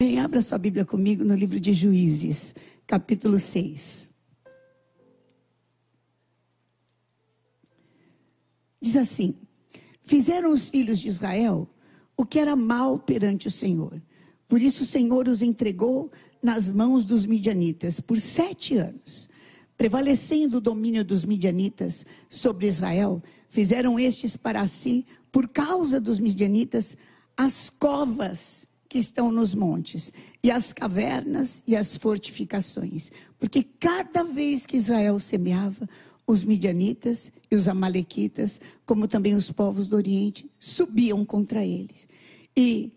Bem, abra sua Bíblia comigo no livro de Juízes, capítulo 6. Diz assim: Fizeram os filhos de Israel o que era mal perante o Senhor. Por isso o Senhor os entregou nas mãos dos midianitas por sete anos. Prevalecendo o domínio dos midianitas sobre Israel, fizeram estes para si, por causa dos midianitas, as covas que estão nos montes, e as cavernas e as fortificações. Porque cada vez que Israel semeava, os midianitas e os amalequitas, como também os povos do Oriente, subiam contra eles. E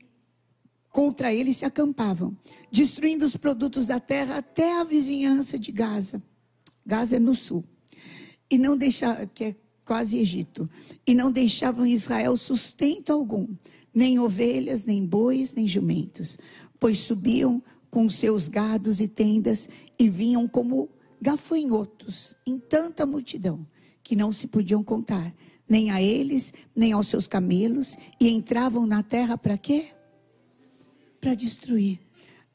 contra eles se acampavam, destruindo os produtos da terra até a vizinhança de Gaza. Gaza é no sul. E não deixava, que é quase Egito, e não deixavam Israel sustento algum, nem ovelhas, nem bois, nem jumentos, pois subiam com seus gados e tendas e vinham como gafanhotos em tanta multidão que não se podiam contar, nem a eles, nem aos seus camelos, e entravam na terra para quê? Para destruir.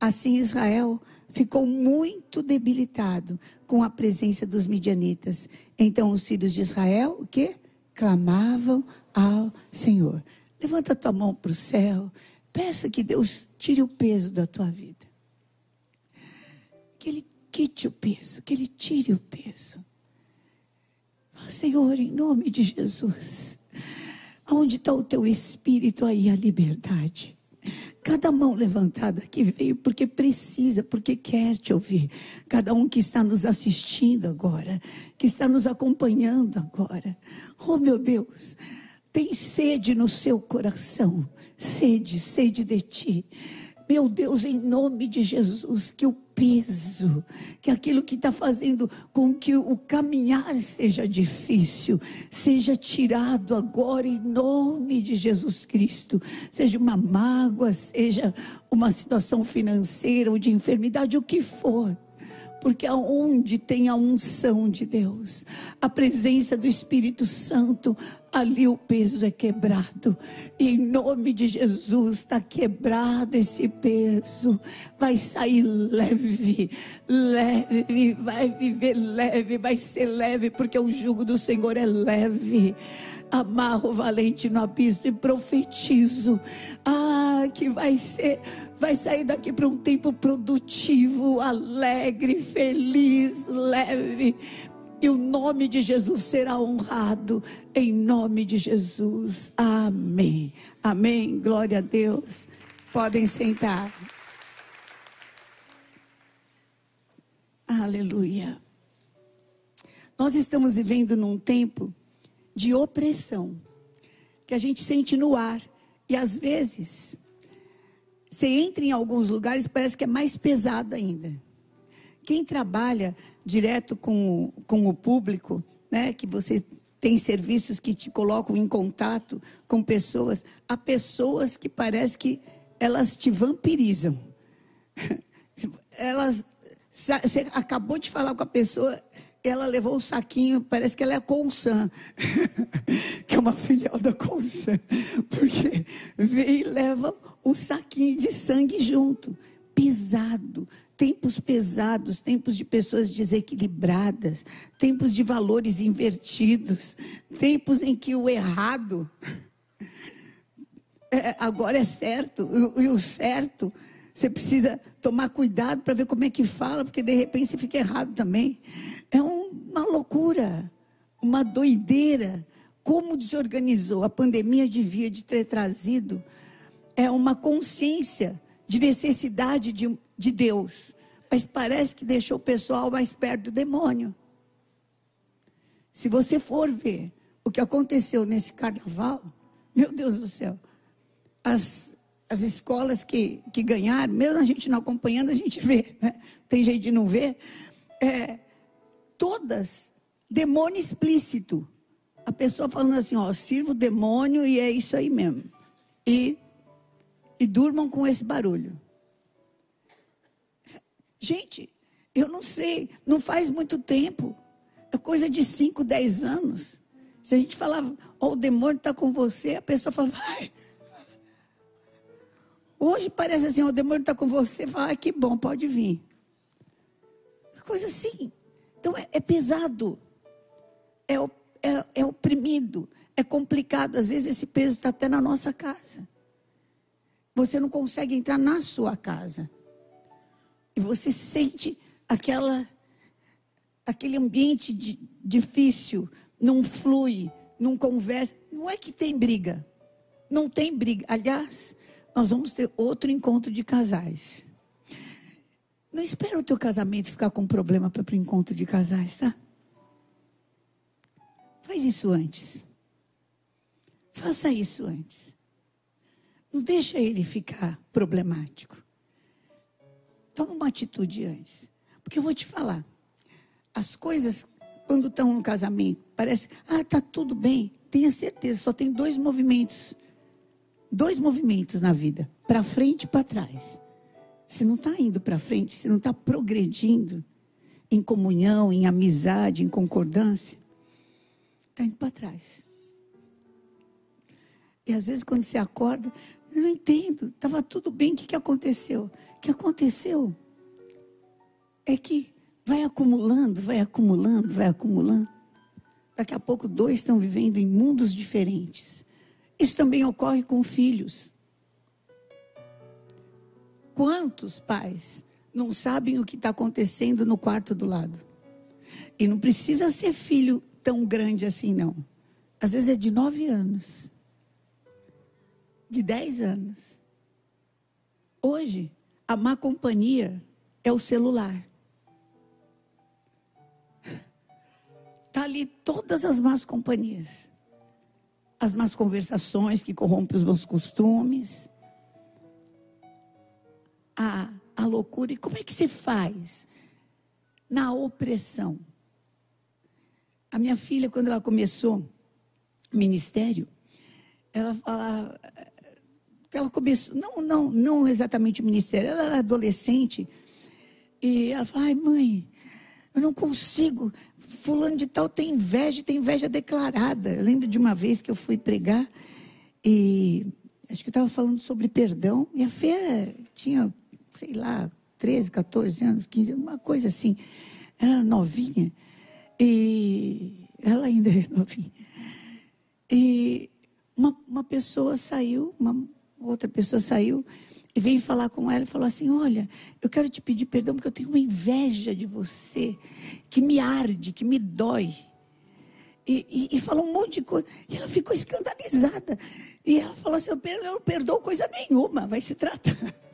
Assim Israel ficou muito debilitado com a presença dos midianitas. Então os filhos de Israel, o quê? Clamavam ao Senhor. Levanta tua mão para o céu. Peça que Deus tire o peso da tua vida. Que Ele quite o peso, que Ele tire o peso. Senhor, em nome de Jesus, aonde está o teu espírito aí, a liberdade. Cada mão levantada que veio porque precisa, porque quer te ouvir. Cada um que está nos assistindo agora, que está nos acompanhando agora. Oh, meu Deus, tem sede no seu coração. Sede, sede de ti. Meu Deus, em nome de Jesus, que o peso, que aquilo que está fazendo com que o caminhar seja difícil, seja tirado agora em nome de Jesus Cristo. Seja uma mágoa, seja uma situação financeira ou de enfermidade, o que for porque aonde tem a unção de Deus, a presença do Espírito Santo, ali o peso é quebrado. E em nome de Jesus está quebrado esse peso. Vai sair leve, leve, vai viver leve, vai ser leve, porque o jugo do Senhor é leve amarro valente no abismo e profetizo. Ah, que vai ser, vai sair daqui para um tempo produtivo, alegre, feliz, leve. E o nome de Jesus será honrado, em nome de Jesus. Amém. Amém. Glória a Deus. Podem sentar. Aleluia. Nós estamos vivendo num tempo de opressão que a gente sente no ar. E às vezes, você entra em alguns lugares, parece que é mais pesado ainda. Quem trabalha direto com, com o público, né, que você tem serviços que te colocam em contato com pessoas, há pessoas que parece que elas te vampirizam. Elas, você acabou de falar com a pessoa, ela levou o saquinho, parece que ela é Consan, que é uma filial da Consan, porque vem e leva o saquinho de sangue junto, pesado, tempos pesados, tempos de pessoas desequilibradas, tempos de valores invertidos, tempos em que o errado é, agora é certo, e, e o certo você precisa tomar cuidado para ver como é que fala, porque de repente você fica errado também. É uma loucura, uma doideira. Como desorganizou. A pandemia devia de ter trazido é uma consciência de necessidade de, de Deus. Mas parece que deixou o pessoal mais perto do demônio. Se você for ver o que aconteceu nesse carnaval, meu Deus do céu, as, as escolas que, que ganharam, mesmo a gente não acompanhando, a gente vê, né? tem jeito de não ver, é, todas, demônio explícito. A pessoa falando assim, ó, sirvo o demônio e é isso aí mesmo. E, e durmam com esse barulho. Gente, eu não sei, não faz muito tempo, é coisa de 5, 10 anos. Se a gente falava, ó, o demônio está com você, a pessoa falava, vai, Hoje parece assim, o demônio está com você, fala, ah, que bom, pode vir. Coisa assim. Então é, é pesado, é, é, é oprimido, é complicado. Às vezes esse peso está até na nossa casa. Você não consegue entrar na sua casa. E você sente aquela, aquele ambiente de, difícil, não flui, não conversa. Não é que tem briga. Não tem briga. Aliás, nós vamos ter outro encontro de casais. Não espera o teu casamento ficar com problema para o encontro de casais, tá? Faz isso antes. Faça isso antes. Não deixa ele ficar problemático. Toma uma atitude antes. Porque eu vou te falar. As coisas, quando estão no casamento, parece, ah, tá tudo bem. Tenha certeza, só tem dois movimentos. Dois movimentos na vida, para frente e para trás. Se não está indo para frente, se não está progredindo em comunhão, em amizade, em concordância, está indo para trás. E às vezes quando você acorda, não entendo, estava tudo bem, o que, que aconteceu? O que aconteceu é que vai acumulando, vai acumulando, vai acumulando. Daqui a pouco dois estão vivendo em mundos diferentes. Isso também ocorre com filhos. Quantos pais não sabem o que está acontecendo no quarto do lado? E não precisa ser filho tão grande assim, não. Às vezes é de nove anos, de dez anos. Hoje, a má companhia é o celular. Está ali todas as más companhias. As más conversações que corrompem os bons costumes a, a loucura. E como é que se faz na opressão? A minha filha, quando ela começou ministério, ela falava ela começou, não, não, não exatamente o ministério, ela era adolescente, e ela falou, ai mãe, eu não consigo, fulano de tal tem inveja, tem inveja declarada. Eu lembro de uma vez que eu fui pregar, e acho que eu estava falando sobre perdão, e a feira tinha sei lá, 13, 14 anos, 15, uma coisa assim. Ela era novinha. E ela ainda é novinha. E uma, uma pessoa saiu, uma outra pessoa saiu e veio falar com ela e falou assim: Olha, eu quero te pedir perdão porque eu tenho uma inveja de você que me arde, que me dói. E, e, e, falou um monte de coisa. E ela ficou escandalizada. E ela falou assim: Eu não perdoo coisa nenhuma, vai se tratar.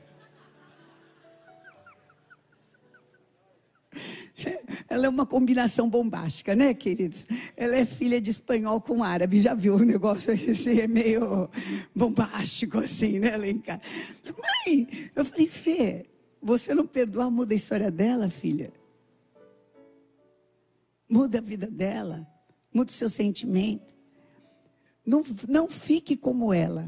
Ela é uma combinação bombástica, né, queridos? Ela é filha de espanhol com árabe. Já viu o negócio assim, é meio bombástico, assim, né, Lenca? Mãe, eu falei, Fê, você não perdoa, muda a história dela, filha. Muda a vida dela. Muda o seu sentimento. Não, não fique como ela.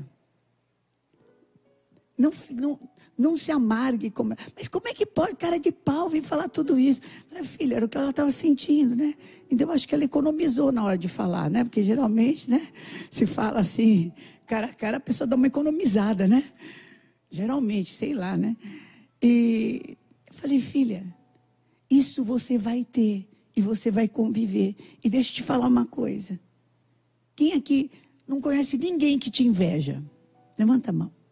Não, não, não se amargue. Como, mas como é que pode, cara de pau, vir falar tudo isso? Falei, filha, era o que ela estava sentindo, né? Então, acho que ela economizou na hora de falar, né? Porque geralmente, né? Se fala assim, cara a cara, a pessoa dá uma economizada, né? Geralmente, sei lá, né? E eu falei, filha, isso você vai ter e você vai conviver. E deixa eu te falar uma coisa. Quem aqui não conhece ninguém que te inveja? Levanta a mão.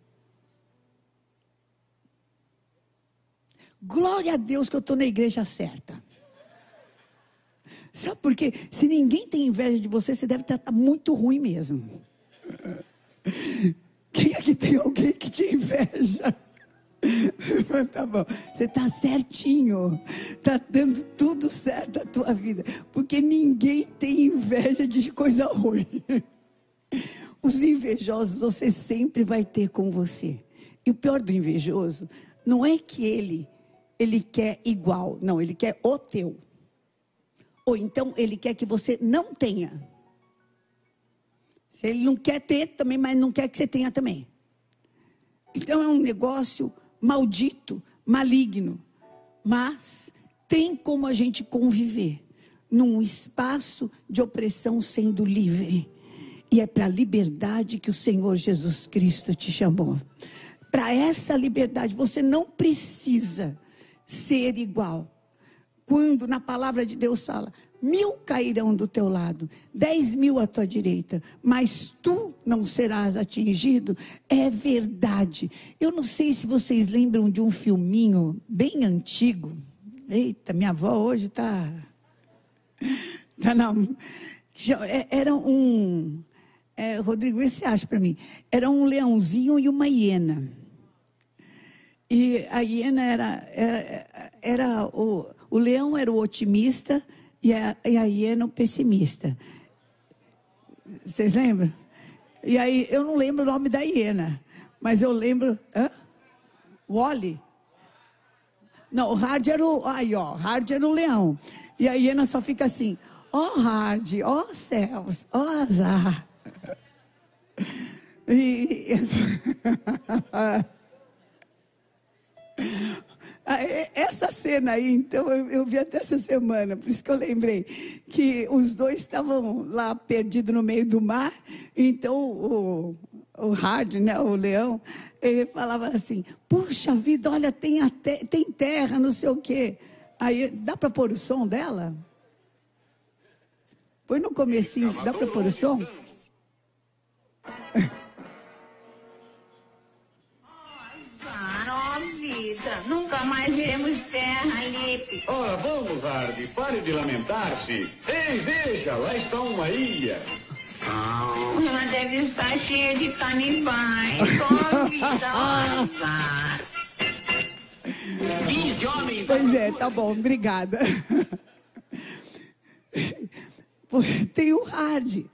Glória a Deus que eu estou na igreja certa. Sabe por quê? Se ninguém tem inveja de você, você deve estar muito ruim mesmo. Quem aqui tem alguém que te inveja? tá bom, você está certinho, está dando tudo certo a tua vida, porque ninguém tem inveja de coisa ruim. Os invejosos você sempre vai ter com você. E o pior do invejoso não é que ele ele quer igual. Não, ele quer o teu. Ou então ele quer que você não tenha. Ele não quer ter também, mas não quer que você tenha também. Então é um negócio maldito, maligno. Mas tem como a gente conviver num espaço de opressão sendo livre. E é para a liberdade que o Senhor Jesus Cristo te chamou. para essa liberdade. Você não precisa ser igual. Quando na palavra de Deus fala, mil cairão do teu lado, dez mil à tua direita, mas tu não serás atingido, é verdade. Eu não sei se vocês lembram de um filminho bem antigo. Eita, minha avó hoje está. Tá na, é, era um. É, Rodrigo, vê se acha para mim. Era um leãozinho e uma hiena. E a hiena era, era, era o, o leão era o otimista e a, e a hiena o pessimista. Vocês lembram? E aí, eu não lembro o nome da hiena, mas eu lembro. Hã? Wally? Não, o Hard era o. Aí, ó, Hard era o leão. E a hiena só fica assim: ó oh, Hard, ó oh, céus, ó oh, azar. E. Ah, essa cena aí, então, eu, eu, vi até essa semana, por isso que eu lembrei, que os dois estavam lá perdidos no meio do mar, então o, o Hard, né, o leão, ele falava assim, puxa vida, olha, tem, te, tem terra, não sei o quê. Aí, dá para pôr o som dela? Põe no comecinho, dá para pôr o som? Nunca mais veremos terra, Lipe. Ora, vamos, Hardy, pare de lamentar-se. Ei, veja, lá está uma ilha. Ela deve estar cheia de canibais. Só vida azar. Pois é, tá bom, obrigada. Tem o Hard,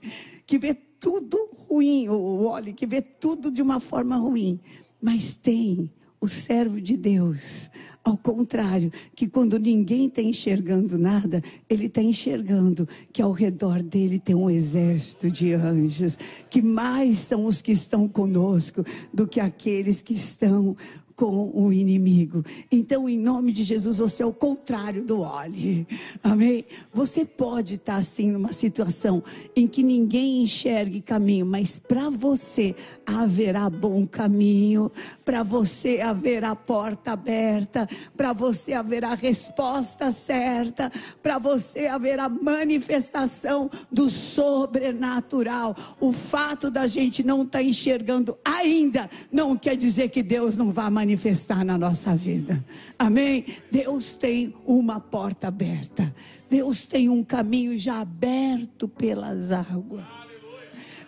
que vê tudo ruim, o Wally, que vê tudo de uma forma ruim. Mas tem o servo de Deus. Ao contrário, que quando ninguém está enxergando nada, ele está enxergando que ao redor dele tem um exército de anjos, que mais são os que estão conosco do que aqueles que estão com o inimigo. Então, em nome de Jesus, você é o contrário do olhe. Amém? Você pode estar assim numa situação em que ninguém enxergue caminho, mas para você haverá bom caminho, para você haverá porta aberta, para você haverá resposta certa, para você haverá manifestação do sobrenatural. O fato da gente não estar tá enxergando ainda não quer dizer que Deus não vai manifestar manifestar na nossa vida. Amém? Deus tem uma porta aberta. Deus tem um caminho já aberto pelas águas.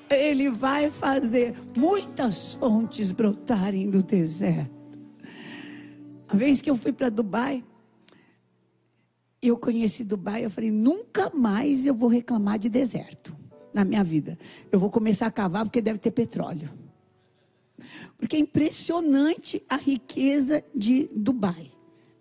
Ele vai fazer muitas fontes brotarem no deserto. A vez que eu fui para Dubai, eu conheci Dubai, eu falei, nunca mais eu vou reclamar de deserto na minha vida. Eu vou começar a cavar porque deve ter petróleo. Porque é impressionante a riqueza de Dubai.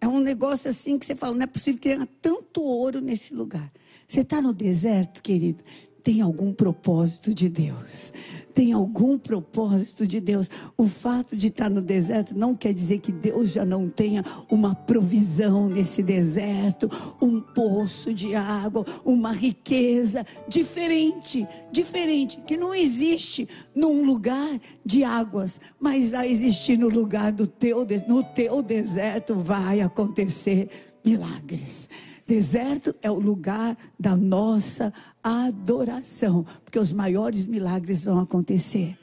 É um negócio assim que você fala, não é possível que tenha tanto ouro nesse lugar. Você está no deserto, querido tem algum propósito de Deus. Tem algum propósito de Deus. O fato de estar no deserto não quer dizer que Deus já não tenha uma provisão nesse deserto, um poço de água, uma riqueza diferente, diferente, que não existe num lugar de águas, mas vai existir no lugar do teu, no teu deserto vai acontecer milagres. Deserto é o lugar da nossa adoração, porque os maiores milagres vão acontecer.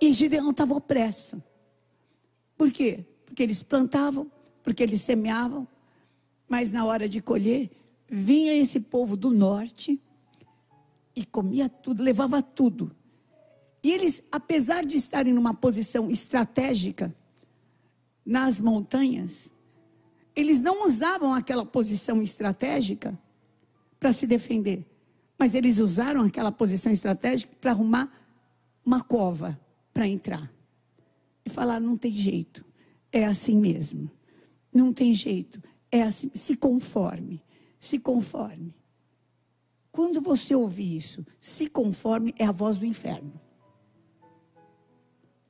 E Gideão estava opresso. Por quê? Porque eles plantavam, porque eles semeavam, mas na hora de colher, vinha esse povo do norte e comia tudo, levava tudo. E eles, apesar de estarem numa posição estratégica nas montanhas, eles não usavam aquela posição estratégica para se defender, mas eles usaram aquela posição estratégica para arrumar uma cova para entrar. E falar: não tem jeito, é assim mesmo. Não tem jeito, é assim. Se conforme, se conforme. Quando você ouvir isso, se conforme é a voz do inferno.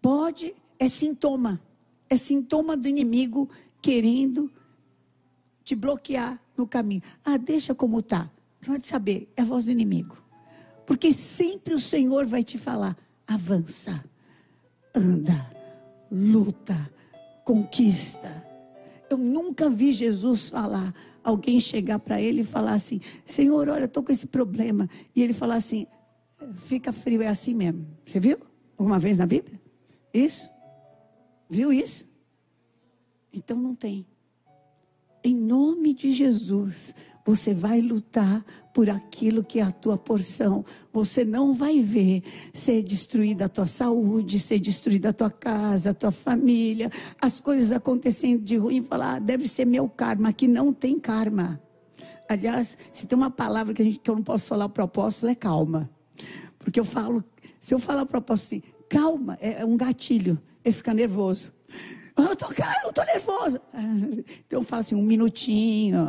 Pode, é sintoma, é sintoma do inimigo querendo te bloquear no caminho. Ah, deixa como está. Pode saber, é a voz do inimigo. Porque sempre o Senhor vai te falar: avança, anda, luta, conquista. Eu nunca vi Jesus falar, alguém chegar para ele e falar assim: Senhor, olha, estou com esse problema. E ele falar assim: fica frio, é assim mesmo. Você viu? Uma vez na Bíblia? Isso? Viu isso? Então não tem. Em nome de Jesus, você vai lutar por aquilo que é a tua porção. Você não vai ver ser destruída a tua saúde, ser destruída a tua casa, a tua família, as coisas acontecendo de ruim, falar, ah, deve ser meu karma, que não tem karma. Aliás, se tem uma palavra que, gente, que eu não posso falar o apóstolo, é calma. Porque eu falo, se eu falar o apóstolo assim, calma, é um gatilho, ele fica nervoso. Eu tô, eu tô nervoso. Então fala assim, um minutinho.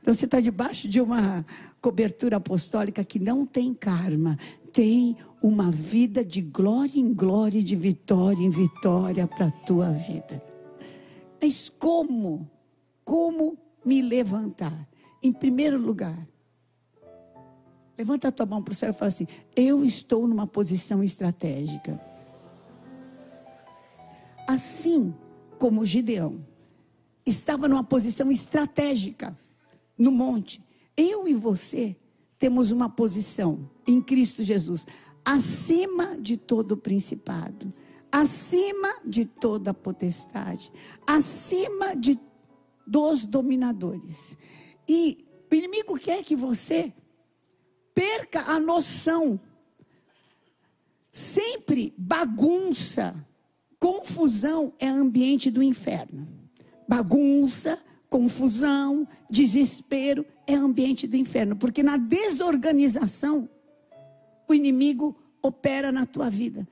Então você está debaixo de uma cobertura apostólica que não tem karma. Tem uma vida de glória em glória, de vitória em vitória para a tua vida. Mas como? Como me levantar? Em primeiro lugar, levanta a tua mão para o céu e fala assim: Eu estou numa posição estratégica. Assim como Gideão, estava numa posição estratégica no monte. Eu e você temos uma posição em Cristo Jesus acima de todo principado, acima de toda potestade, acima de dos dominadores. E o inimigo quer que você perca a noção. Sempre bagunça Confusão é ambiente do inferno. Bagunça, confusão, desespero é ambiente do inferno, porque na desorganização o inimigo opera na tua vida.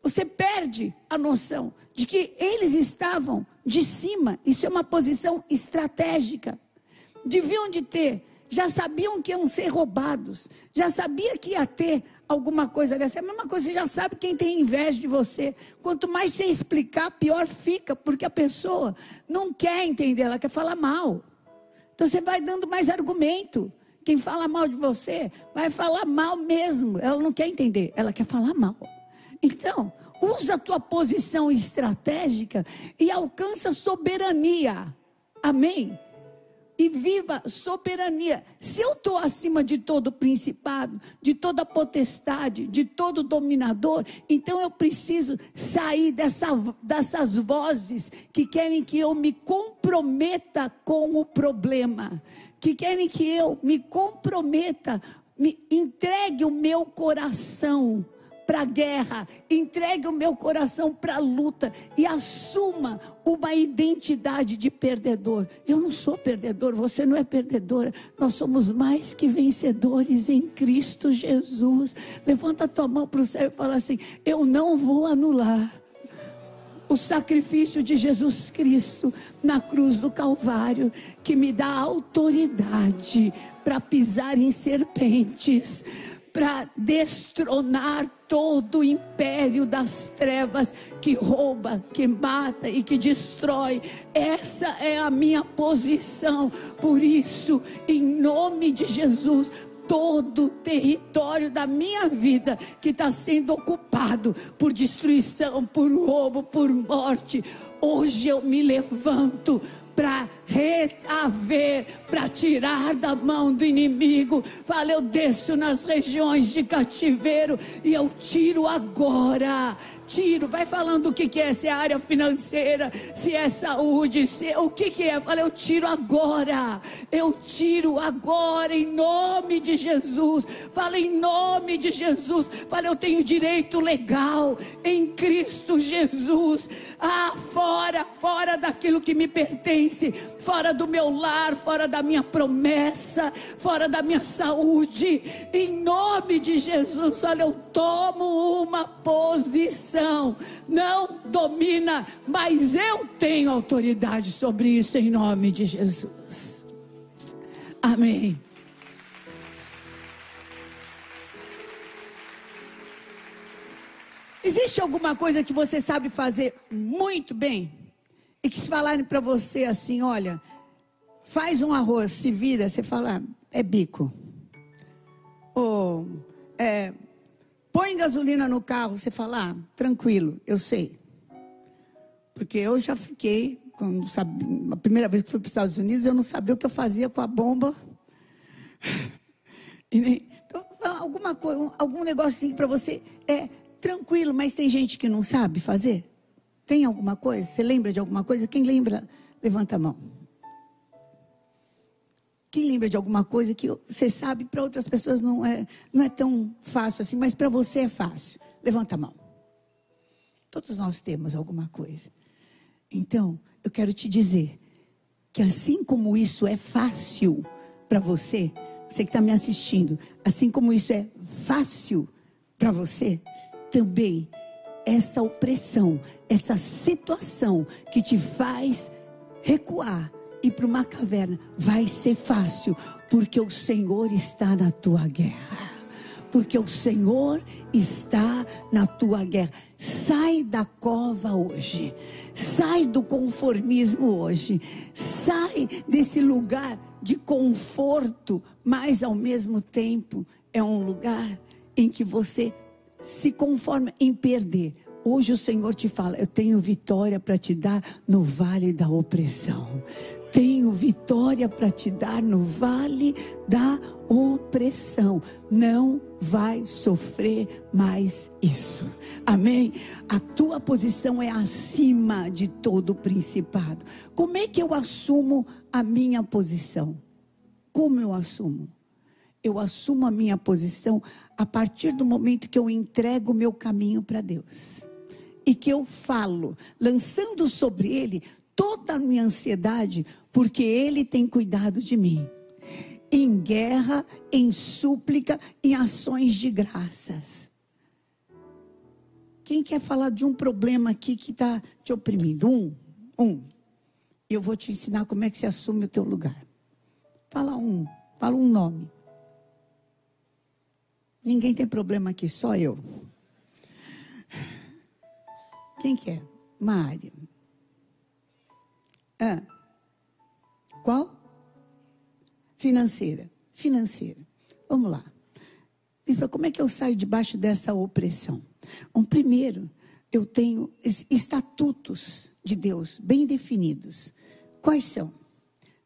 Você perde a noção de que eles estavam de cima, isso é uma posição estratégica. Deviam de ter, já sabiam que iam ser roubados, já sabia que ia ter alguma coisa dessa. É a mesma coisa, você já sabe quem tem inveja de você. Quanto mais você explicar, pior fica, porque a pessoa não quer entender, ela quer falar mal. Então você vai dando mais argumento. Quem fala mal de você vai falar mal mesmo. Ela não quer entender, ela quer falar mal. Então, usa a tua posição estratégica e alcança soberania. Amém? E viva soberania. Se eu estou acima de todo principado, de toda potestade, de todo dominador, então eu preciso sair dessa, dessas vozes que querem que eu me comprometa com o problema, que querem que eu me comprometa, me entregue o meu coração para a guerra, entregue o meu coração para a luta e assuma uma identidade de perdedor. Eu não sou perdedor, você não é perdedora. Nós somos mais que vencedores em Cristo Jesus. Levanta a tua mão para o céu e fala assim: Eu não vou anular o sacrifício de Jesus Cristo na cruz do Calvário, que me dá autoridade para pisar em serpentes para destronar todo o império das trevas que rouba, que mata e que destrói. Essa é a minha posição. Por isso, em nome de Jesus, todo o território da minha vida que está sendo ocupado por destruição, por roubo, por morte. Hoje eu me levanto para reaver, para tirar da mão do inimigo. Fala, eu desço nas regiões de cativeiro e eu tiro agora. Tiro, vai falando o que, que é, se é área financeira, se é saúde, se é, o que, que é. Fala, eu tiro agora. Eu tiro agora em nome de Jesus. Fala em nome de Jesus. Fala, eu tenho direito legal em Cristo Jesus. Ah, fora, fora daquilo que me pertence, fora do meu lar, fora da minha promessa, fora da minha saúde. Em nome de Jesus, olha, eu tomo uma posição. Não domina, mas eu tenho autoridade sobre isso em nome de Jesus. Amém. Existe alguma coisa que você sabe fazer muito bem? E que se falarem para você assim, olha, faz um arroz, se vira, você fala, é bico. Ou é, põe gasolina no carro, você fala, ah, tranquilo, eu sei. Porque eu já fiquei, quando sabe, a primeira vez que fui para os Estados Unidos, eu não sabia o que eu fazia com a bomba. Nem- então, alguma coisa, algum negocinho para você é tranquilo, mas tem gente que não sabe fazer? Tem alguma coisa? Você lembra de alguma coisa? Quem lembra, levanta a mão. Quem lembra de alguma coisa que você sabe para outras pessoas não é, não é tão fácil assim, mas para você é fácil? Levanta a mão. Todos nós temos alguma coisa. Então, eu quero te dizer que assim como isso é fácil para você, você que está me assistindo, assim como isso é fácil para você, também essa opressão, essa situação que te faz recuar e para uma caverna vai ser fácil, porque o Senhor está na tua guerra. Porque o Senhor está na tua guerra. Sai da cova hoje, sai do conformismo hoje, sai desse lugar de conforto, mas ao mesmo tempo é um lugar em que você se conforma em perder. Hoje o Senhor te fala: Eu tenho vitória para te dar no vale da opressão. Tenho vitória para te dar no vale da opressão. Não vai sofrer mais isso. Amém? A tua posição é acima de todo principado. Como é que eu assumo a minha posição? Como eu assumo? Eu assumo a minha posição a partir do momento que eu entrego o meu caminho para Deus. E que eu falo, lançando sobre Ele toda a minha ansiedade, porque Ele tem cuidado de mim. Em guerra, em súplica, em ações de graças. Quem quer falar de um problema aqui que está te oprimindo? Um, um. Eu vou te ensinar como é que se assume o teu lugar. Fala um, fala um nome. Ninguém tem problema aqui, só eu. Quem que é? Mário. Ah. Qual? Financeira. Financeira. Vamos lá. Isso, como é que eu saio debaixo dessa opressão? Um primeiro, eu tenho es- estatutos de Deus bem definidos. Quais são?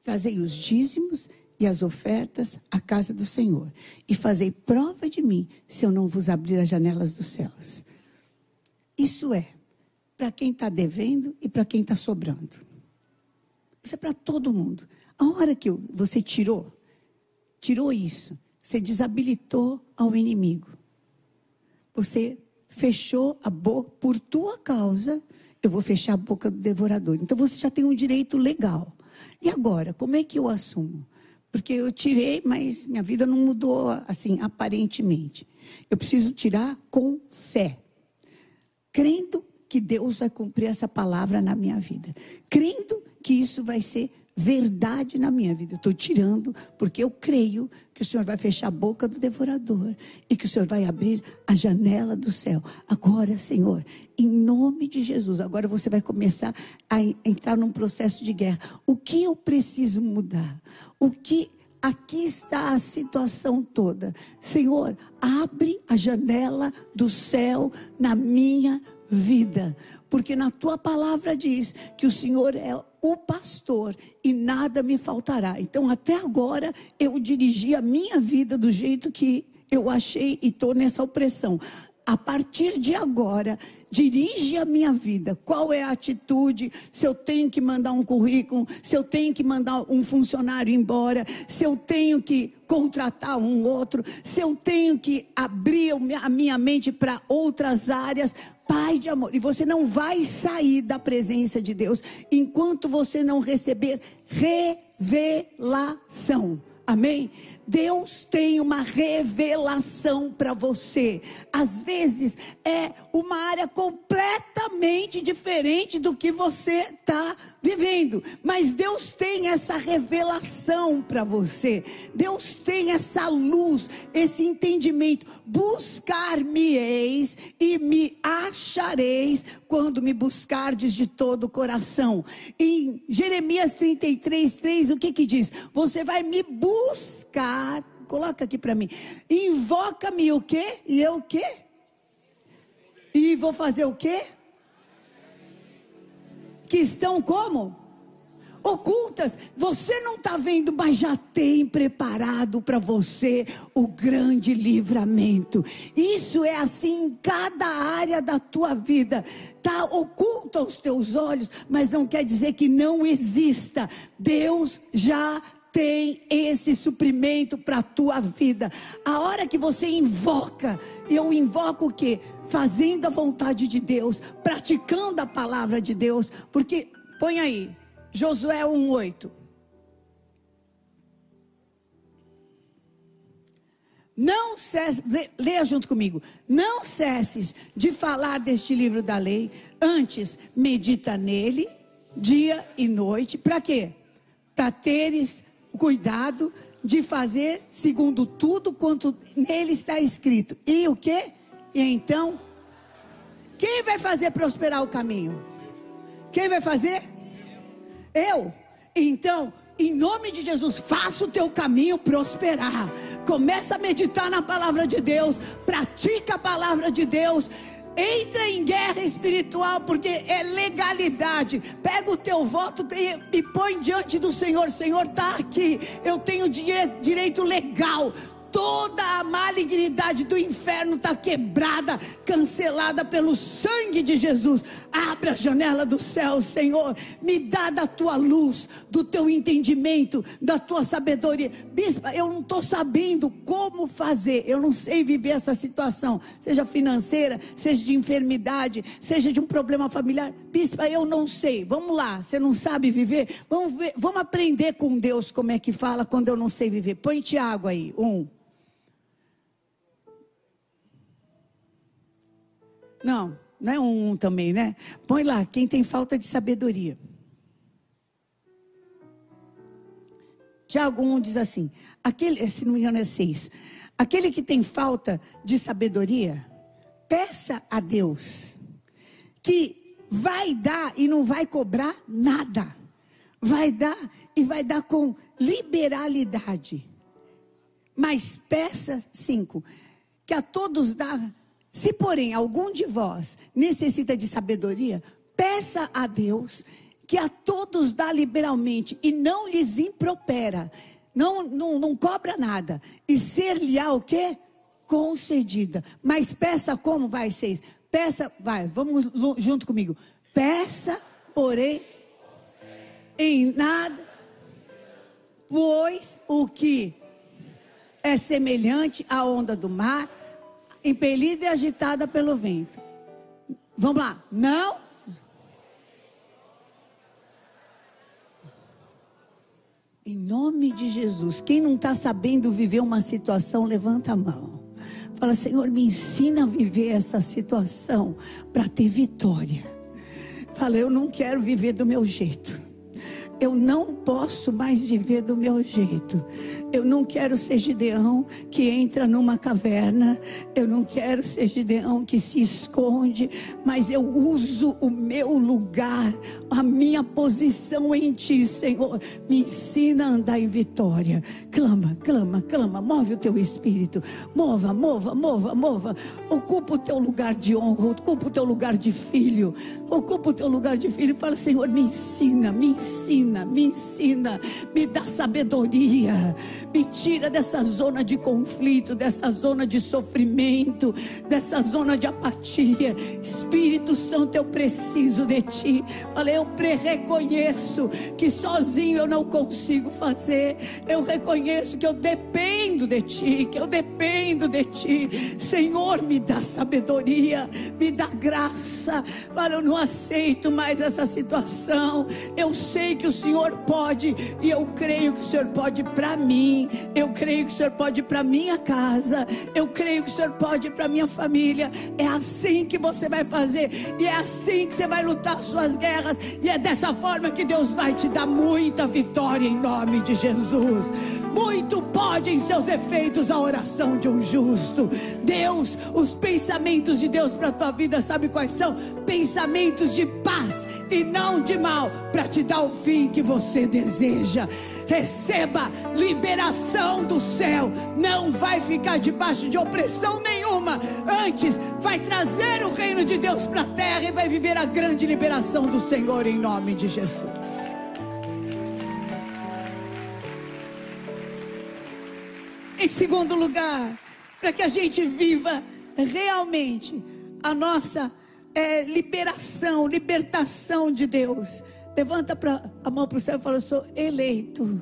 Trazei os dízimos e as ofertas à casa do Senhor, e fazei prova de mim, se eu não vos abrir as janelas dos céus. Isso é para quem está devendo e para quem está sobrando. Isso é para todo mundo. A hora que você tirou, tirou isso, você desabilitou ao inimigo. Você fechou a boca por tua causa, eu vou fechar a boca do devorador. Então você já tem um direito legal. E agora, como é que eu assumo? Porque eu tirei, mas minha vida não mudou assim, aparentemente. Eu preciso tirar com fé crendo que Deus vai cumprir essa palavra na minha vida, crendo que isso vai ser verdade na minha vida. Eu estou tirando porque eu creio que o Senhor vai fechar a boca do devorador e que o Senhor vai abrir a janela do céu. Agora, Senhor, em nome de Jesus, agora você vai começar a en- entrar num processo de guerra. O que eu preciso mudar? O que Aqui está a situação toda. Senhor, abre a janela do céu na minha vida, porque na tua palavra diz que o Senhor é o pastor e nada me faltará. Então, até agora, eu dirigi a minha vida do jeito que eu achei e estou nessa opressão. A partir de agora, dirige a minha vida. Qual é a atitude? Se eu tenho que mandar um currículo, se eu tenho que mandar um funcionário embora, se eu tenho que contratar um outro, se eu tenho que abrir a minha mente para outras áreas. Pai de amor, e você não vai sair da presença de Deus enquanto você não receber revelação. Amém? Deus tem uma revelação para você. Às vezes é uma área completamente diferente do que você está vivendo, mas Deus tem essa revelação para você. Deus tem essa luz, esse entendimento. Buscar-me-eis e me achareis quando me buscardes de todo o coração. Em Jeremias 33, 3, o que que diz? Você vai me buscar. Coloca aqui para mim. Invoca-me o quê? E eu o quê? E vou fazer o quê? Que estão como? Ocultas. Você não está vendo, mas já tem preparado para você o grande livramento. Isso é assim em cada área da tua vida. Está oculto aos teus olhos, mas não quer dizer que não exista. Deus já tem esse suprimento para a tua vida. A hora que você invoca, eu invoco o quê? Fazendo a vontade de Deus, praticando a palavra de Deus, porque põe aí, Josué 1:8. Não cesse, leia junto comigo. Não cesses de falar deste livro da lei, antes medita nele dia e noite. Para quê? Para teres cuidado de fazer segundo tudo quanto nele está escrito. E o que? E então, quem vai fazer prosperar o caminho? Quem vai fazer? Eu. Então, em nome de Jesus, faça o teu caminho prosperar. Começa a meditar na palavra de Deus, pratica a palavra de Deus entra em guerra espiritual, porque é legalidade. Pega o teu voto e, e põe diante do Senhor: Senhor, está aqui. Eu tenho direito legal toda a malignidade do inferno está quebrada, cancelada pelo sangue de Jesus. Abra a janela do céu, Senhor. Me dá da tua luz, do teu entendimento, da tua sabedoria. Bispa, eu não estou sabendo como fazer. Eu não sei viver essa situação, seja financeira, seja de enfermidade, seja de um problema familiar. Bispa, eu não sei. Vamos lá, você não sabe viver? Vamos, ver, vamos aprender com Deus como é que fala quando eu não sei viver. Põe Tiago aí, um. Não, não é um, um também, né? Põe lá, quem tem falta de sabedoria. Tiago 1 diz assim: aquele, se não me engano é 6. Aquele que tem falta de sabedoria, peça a Deus, que vai dar e não vai cobrar nada. Vai dar e vai dar com liberalidade. Mas peça, cinco, que a todos dá se, porém, algum de vós necessita de sabedoria, peça a Deus, que a todos dá liberalmente e não lhes impropera, não, não, não cobra nada, e ser-lhe-á o quê? Concedida. Mas peça como vai, seis? Peça, vai, vamos junto comigo. Peça, porém, em nada, pois o que é semelhante à onda do mar, impelida e agitada pelo vento. Vamos lá. Não. Em nome de Jesus, quem não está sabendo viver uma situação, levanta a mão. Fala, Senhor, me ensina a viver essa situação para ter vitória. Fala, eu não quero viver do meu jeito. Eu não posso mais viver do meu jeito. Eu não quero ser Gideão que entra numa caverna. Eu não quero ser Gideão que se esconde. Mas eu uso o meu lugar, a minha posição em Ti, Senhor. Me ensina a andar em vitória. Clama, clama, clama. Move o teu espírito. Mova, mova, mova, mova. Ocupa o teu lugar de honra. Ocupa o teu lugar de filho. Ocupa o teu lugar de filho. Fala, Senhor, me ensina, me ensina ensina, me ensina, me dá sabedoria, me tira dessa zona de conflito, dessa zona de sofrimento, dessa zona de apatia. Espírito Santo, eu preciso de ti. Falei, eu reconheço que sozinho eu não consigo fazer. Eu reconheço que eu dependo de ti, que eu dependo de ti. Senhor, me dá sabedoria, me dá graça. Fala, eu não aceito mais essa situação. Eu sei que o Senhor pode, e eu creio que o Senhor pode para mim, eu creio que o Senhor pode para minha casa, eu creio que o Senhor pode para minha família. É assim que você vai fazer, e é assim que você vai lutar suas guerras, e é dessa forma que Deus vai te dar muita vitória em nome de Jesus. Muito pode em seus efeitos a oração de um justo. Deus, os pensamentos de Deus para tua vida, sabe quais são? Pensamentos de paz e não de mal, para te dar o fim que você deseja. Receba liberação do céu, não vai ficar debaixo de opressão nenhuma. Antes, vai trazer o reino de Deus para a terra e vai viver a grande liberação do Senhor em nome de Jesus. Em segundo lugar, para que a gente viva realmente a nossa é, liberação, libertação de Deus. Levanta pra, a mão para o céu e fala: sou eleito.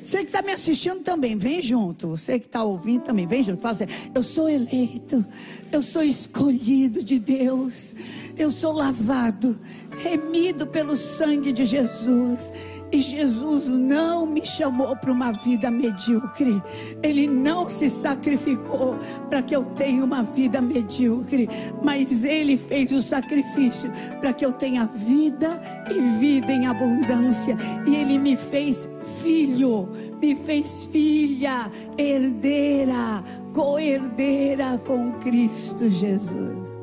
Você que está me assistindo também, vem junto. Você que está ouvindo também, vem junto. Fala assim: Eu sou eleito, eu sou escolhido de Deus, eu sou lavado, remido pelo sangue de Jesus. E Jesus não me chamou para uma vida medíocre. Ele não se sacrificou para que eu tenha uma vida medíocre, mas ele fez o sacrifício para que eu tenha vida e vida em abundância. E ele me fez filho, me fez filha, herdeira, co-herdeira com Cristo Jesus.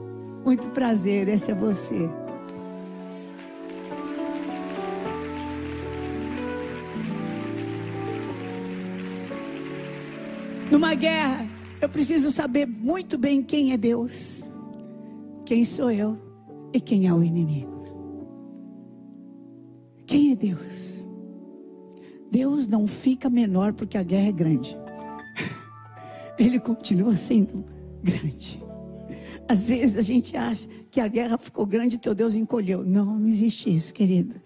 Muito prazer, esse é você. Numa guerra, eu preciso saber muito bem quem é Deus, quem sou eu e quem é o inimigo. Quem é Deus? Deus não fica menor porque a guerra é grande. Ele continua sendo grande. Às vezes a gente acha que a guerra ficou grande e teu Deus encolheu. Não, não existe isso, querido.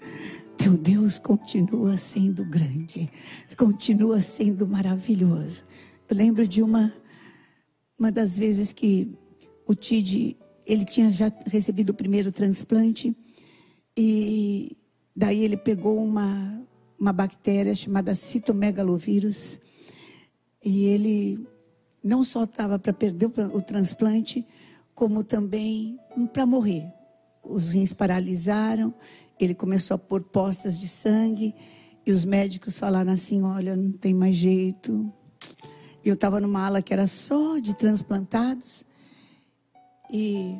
Teu Deus continua sendo grande, continua sendo maravilhoso. Eu lembro de uma, uma das vezes que o Tid, ele tinha já recebido o primeiro transplante e daí ele pegou uma, uma bactéria chamada citomegalovírus e ele não só estava para perder o, o transplante, como também para morrer. Os rins paralisaram, ele começou a pôr postas de sangue e os médicos falaram assim: olha, não tem mais jeito, eu estava numa ala que era só de transplantados. E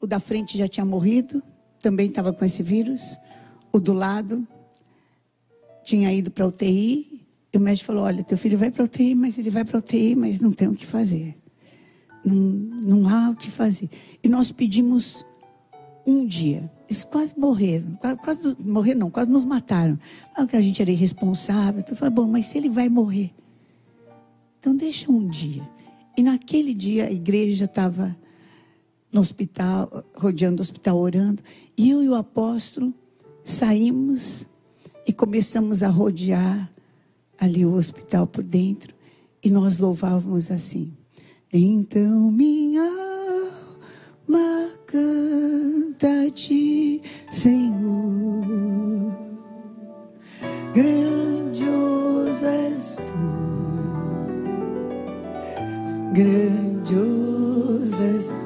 o da frente já tinha morrido, também estava com esse vírus. O do lado tinha ido para UTI. E o médico falou: Olha, teu filho vai para UTI, mas ele vai para UTI, mas não tem o que fazer. Não, não há o que fazer. E nós pedimos um dia. Eles quase morreram. Quase, quase morreram, não, quase nos mataram. Falaram que a gente era irresponsável. Então eu falei: Bom, mas se ele vai morrer, então deixa um dia. E naquele dia a igreja estava no hospital, rodeando o hospital, orando. E eu e o apóstolo saímos e começamos a rodear ali o hospital por dentro. E nós louvávamos assim. Então minha alma canta a ti, Senhor. Grandioso és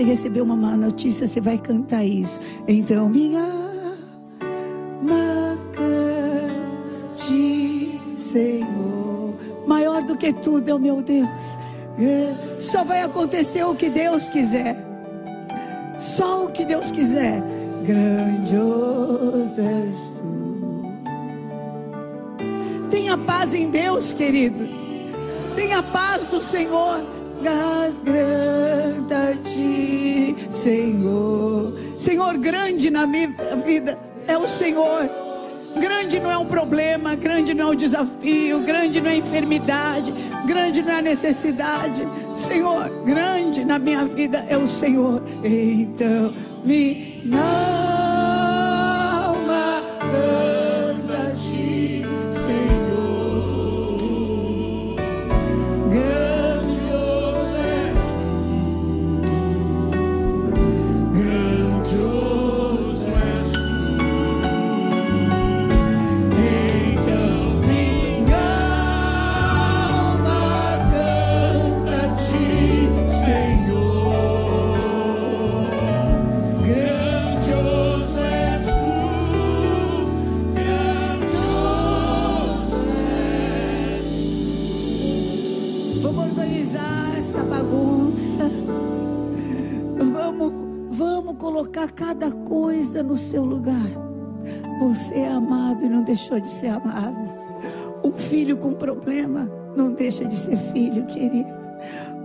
você receber uma má notícia, você vai cantar isso. Então, minha alma cante, Senhor. Maior do que tudo é o meu Deus. Só vai acontecer o que Deus quiser. Só o que Deus quiser. Grandioso és tu. Tenha paz em Deus, querido. Tenha paz do Senhor. Grande a ti, Senhor. Senhor, grande na minha vida é o Senhor. Grande não é um problema, grande não é um desafio, grande não é enfermidade, grande não é necessidade. Senhor, grande na minha vida é o Senhor. Então, minha alma deixou de ser amado. Um filho com problema não deixa de ser filho, querido.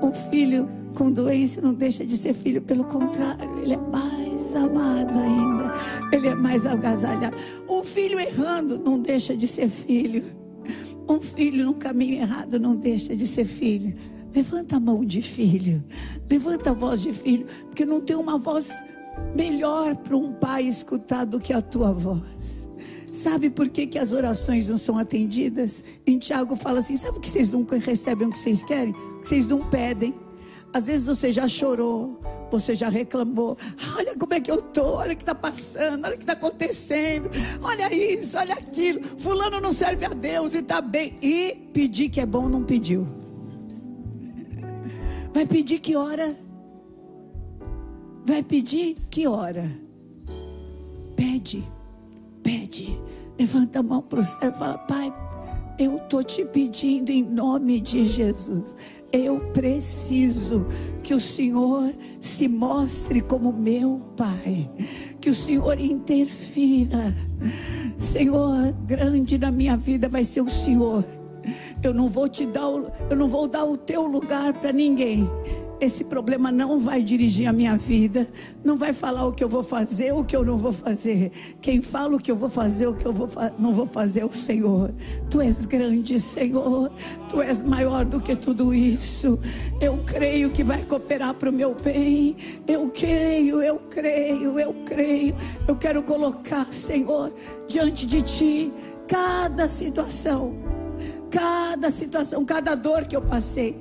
Um filho com doença não deixa de ser filho, pelo contrário, ele é mais amado ainda. Ele é mais agasalhado. Um filho errando não deixa de ser filho. Um filho no caminho errado não deixa de ser filho. Levanta a mão de filho. Levanta a voz de filho. Porque não tem uma voz melhor para um pai escutar do que a tua voz. Sabe por que, que as orações não são atendidas? Em Tiago fala assim: sabe o que vocês nunca recebem o que vocês querem? O que vocês não pedem. Às vezes você já chorou, você já reclamou. Olha como é que eu tô, olha o que está passando, olha o que está acontecendo. Olha isso, olha aquilo. Fulano não serve a Deus e está bem. E pedir que é bom não pediu. Vai pedir que hora? Vai pedir que hora? Pede, pede. Levanta a mão para o céu e fala: Pai, eu estou te pedindo em nome de Jesus. Eu preciso que o Senhor se mostre como meu Pai, que o Senhor interfira. Senhor, grande na minha vida vai ser o Senhor. Eu não vou te dar, eu não vou dar o teu lugar para ninguém esse problema não vai dirigir a minha vida, não vai falar o que eu vou fazer, o que eu não vou fazer. Quem fala o que eu vou fazer, o que eu vou não vou fazer é o Senhor. Tu és grande, Senhor. Tu és maior do que tudo isso. Eu creio que vai cooperar para o meu bem. Eu creio, eu creio, eu creio. Eu quero colocar, Senhor, diante de ti cada situação, cada situação, cada dor que eu passei.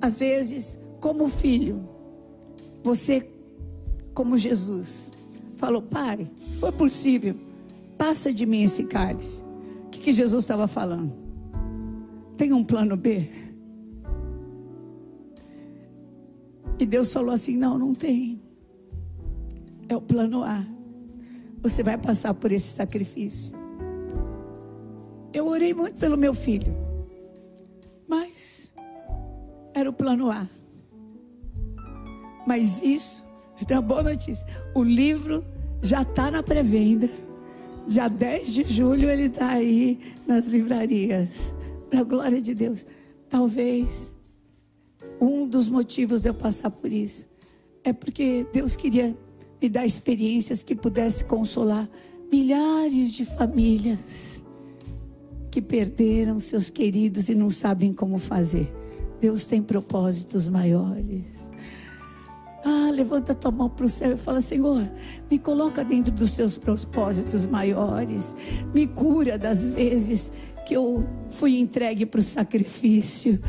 Às vezes como filho, você, como Jesus, falou: Pai, foi possível, passa de mim esse cálice. O que, que Jesus estava falando? Tem um plano B? E Deus falou assim: Não, não tem. É o plano A. Você vai passar por esse sacrifício. Eu orei muito pelo meu filho, mas era o plano A. Mas isso, então uma boa notícia. O livro já está na pré-venda. Já 10 de julho ele está aí nas livrarias. Para a glória de Deus. Talvez um dos motivos de eu passar por isso é porque Deus queria me dar experiências que pudesse consolar milhares de famílias que perderam seus queridos e não sabem como fazer. Deus tem propósitos maiores. Ah, levanta tua mão para o céu e fala: Senhor, me coloca dentro dos teus propósitos maiores. Me cura das vezes que eu fui entregue para o sacrifício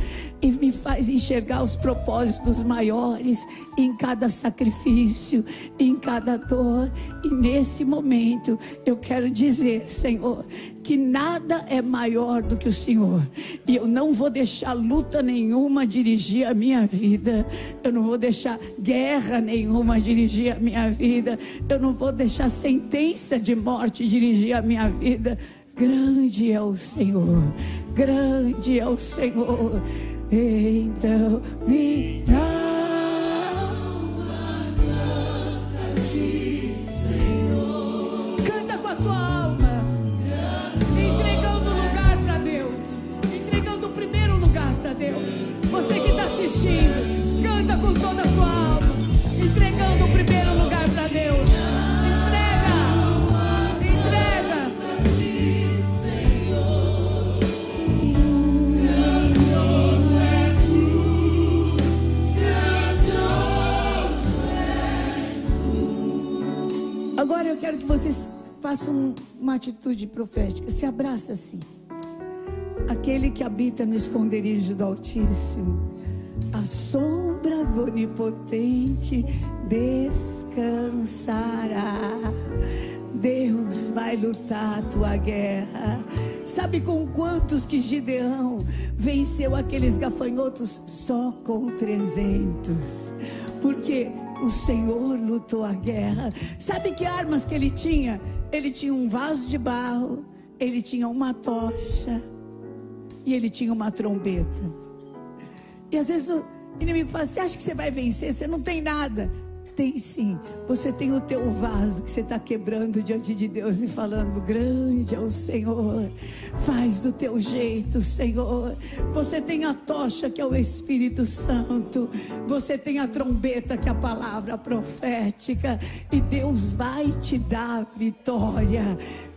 e me faz enxergar os propósitos maiores em cada sacrifício, em cada dor. E nesse momento eu quero dizer, Senhor, que nada é maior do que o Senhor. E eu não vou deixar luta nenhuma dirigir a minha vida. Eu não vou deixar guerra nenhuma dirigir a minha vida. Eu não vou deixar sentença de morte dirigir a minha vida Grande é o Senhor, grande é o Senhor. Então me dá Canta quero que vocês façam uma atitude profética. Se abraça assim. Aquele que habita no esconderijo do Altíssimo, a sombra do Onipotente descansará. Deus vai lutar a tua guerra. Sabe com quantos que Gideão venceu aqueles gafanhotos? Só com 300. Porque o Senhor lutou a guerra. Sabe que armas que ele tinha? Ele tinha um vaso de barro, ele tinha uma tocha e ele tinha uma trombeta. E às vezes o inimigo fala: Você acha que você vai vencer? Você não tem nada. Tem sim. Você tem o teu vaso que você está quebrando diante de Deus e falando: Grande é o Senhor. Faz do teu jeito, Senhor. Você tem a tocha que é o Espírito Santo. Você tem a trombeta que é a palavra profética. E Deus vai te dar vitória.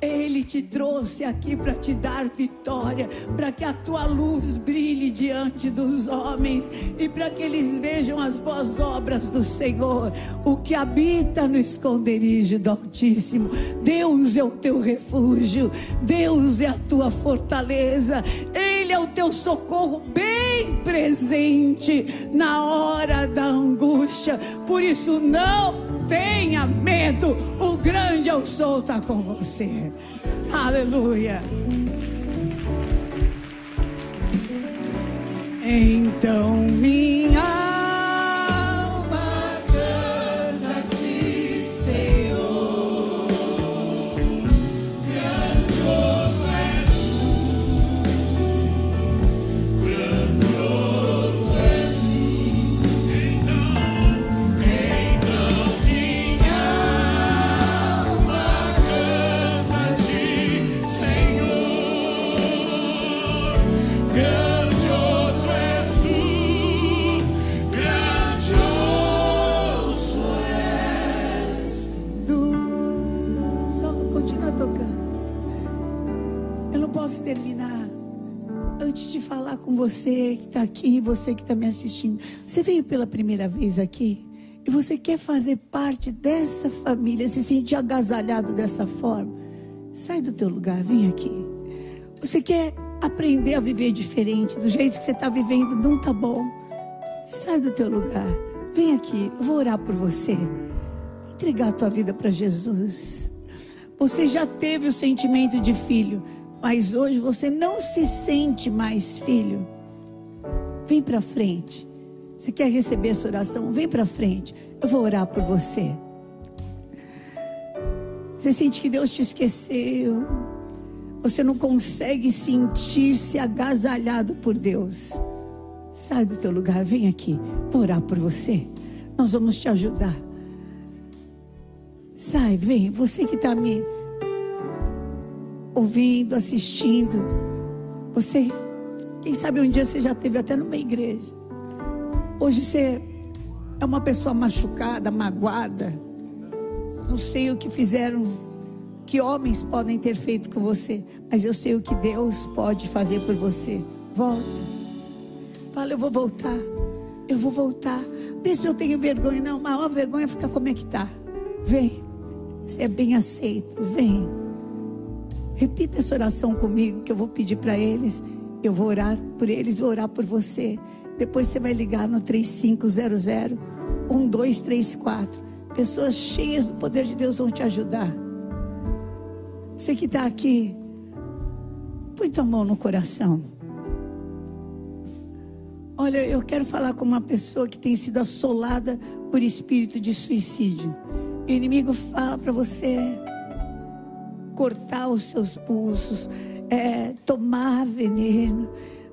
Ele te trouxe aqui para te dar vitória. Para que a tua luz brilhe diante dos homens. E para que eles vejam as boas obras do Senhor o que habita no esconderijo do Altíssimo. Deus é o teu refúgio, Deus é a tua fortaleza, Ele é o teu socorro bem presente na hora da angústia. Por isso, não tenha medo, o grande eu sou está com você. Aleluia. Então minha com você que está aqui, você que está me assistindo. Você veio pela primeira vez aqui e você quer fazer parte dessa família, se sentir agasalhado dessa forma. Sai do teu lugar, vem aqui. Você quer aprender a viver diferente, do jeito que você está vivendo não está bom. Sai do teu lugar, vem aqui, eu vou orar por você. Entregar a tua vida para Jesus. Você já teve o sentimento de filho mas hoje você não se sente mais filho, vem para frente. Você quer receber essa oração? Vem para frente. Eu vou orar por você. Você sente que Deus te esqueceu. Você não consegue sentir-se agasalhado por Deus. Sai do teu lugar, vem aqui. Vou orar por você. Nós vamos te ajudar. Sai, vem. Você que está me ouvindo, assistindo. Você, quem sabe um dia você já teve até numa igreja. Hoje você é uma pessoa machucada, magoada. Não sei o que fizeram, que homens podem ter feito com você, mas eu sei o que Deus pode fazer por você. Volta. Fala, eu vou voltar. Eu vou voltar. Mesmo eu tenho vergonha, não, a maior vergonha é ficar como é que tá. Vem. Você é bem aceito. Vem. Repita essa oração comigo que eu vou pedir para eles. Eu vou orar por eles, vou orar por você. Depois você vai ligar no 3500 1234. Pessoas cheias do poder de Deus vão te ajudar. Você que está aqui, põe tua mão no coração. Olha, eu quero falar com uma pessoa que tem sido assolada por espírito de suicídio. o inimigo fala para você cortar os seus pulsos, é, tomar veneno.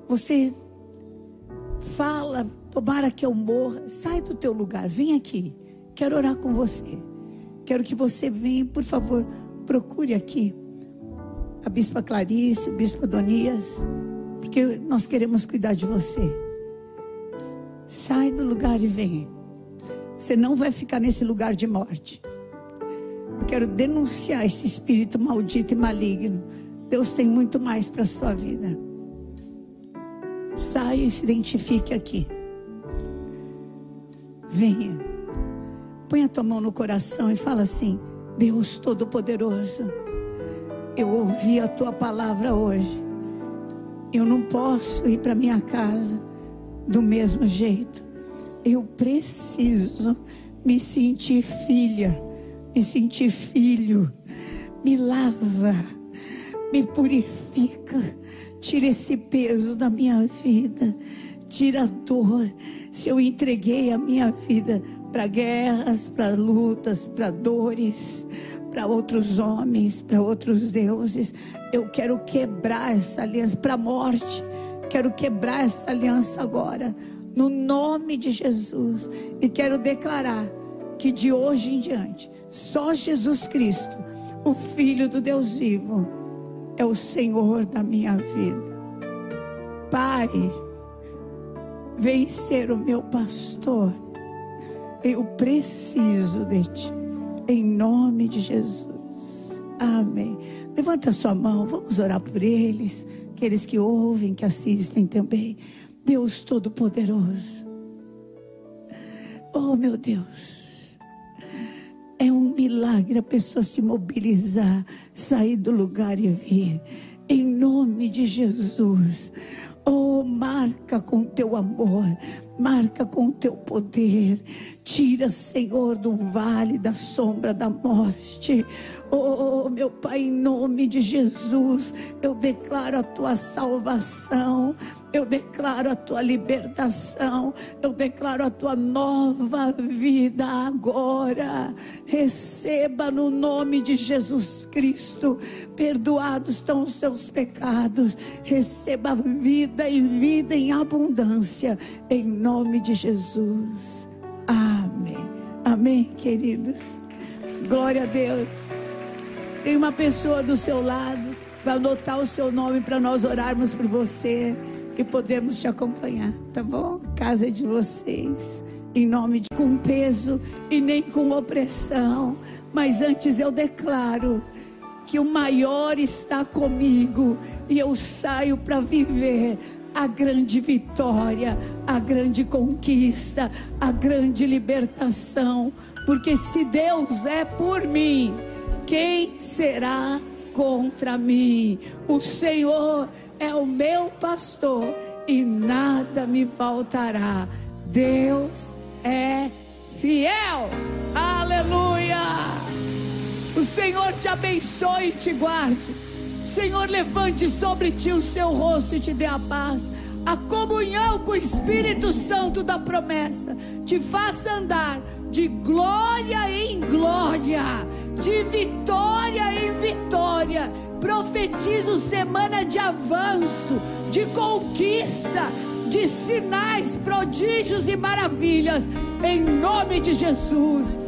Você fala, tomara que eu morra. Sai do teu lugar, vem aqui. Quero orar com você. Quero que você venha, por favor, procure aqui a Bispa Clarice, o Bispo Adonias, porque nós queremos cuidar de você. Sai do lugar e venha. Você não vai ficar nesse lugar de morte. Quero denunciar esse espírito maldito e maligno. Deus tem muito mais para a sua vida. Saia e se identifique aqui. Venha. Põe a tua mão no coração e fala assim: Deus Todo-Poderoso, eu ouvi a tua palavra hoje. Eu não posso ir para minha casa do mesmo jeito. Eu preciso me sentir filha me sentir filho, me lava, me purifica, tira esse peso da minha vida, tira a dor. Se eu entreguei a minha vida para guerras, para lutas, para dores, para outros homens, para outros deuses, eu quero quebrar essa aliança para a morte. Quero quebrar essa aliança agora, no nome de Jesus. E quero declarar que de hoje em diante, só Jesus Cristo, o Filho do Deus vivo, é o Senhor da minha vida. Pai, vem ser o meu pastor. Eu preciso de ti. Em nome de Jesus. Amém. Levanta a sua mão, vamos orar por eles, aqueles que ouvem, que assistem também. Deus Todo-Poderoso. Oh, meu Deus. É um milagre a pessoa se mobilizar, sair do lugar e vir. Em nome de Jesus. Oh, marca com teu amor, marca com teu poder. Tira, Senhor, do vale da sombra da morte. Oh, meu Pai, em nome de Jesus, eu declaro a tua salvação. Eu declaro a tua libertação, eu declaro a tua nova vida agora. Receba no nome de Jesus Cristo. Perdoados estão os seus pecados. Receba vida e vida em abundância, em nome de Jesus. Amém. Amém, queridos. Glória a Deus. Tem uma pessoa do seu lado, vai anotar o seu nome para nós orarmos por você e podemos te acompanhar, tá bom? Casa de vocês, em nome de com peso e nem com opressão, mas antes eu declaro que o maior está comigo e eu saio para viver a grande vitória, a grande conquista, a grande libertação, porque se Deus é por mim, quem será contra mim? O Senhor é o meu pastor e nada me faltará. Deus é fiel. Aleluia! O Senhor te abençoe e te guarde. O Senhor levante sobre ti o seu rosto e te dê a paz. A comunhão com o Espírito Santo da promessa te faça andar de glória em glória, de vitória em vitória Profetizo semana de avanço, de conquista, de sinais, prodígios e maravilhas, em nome de Jesus.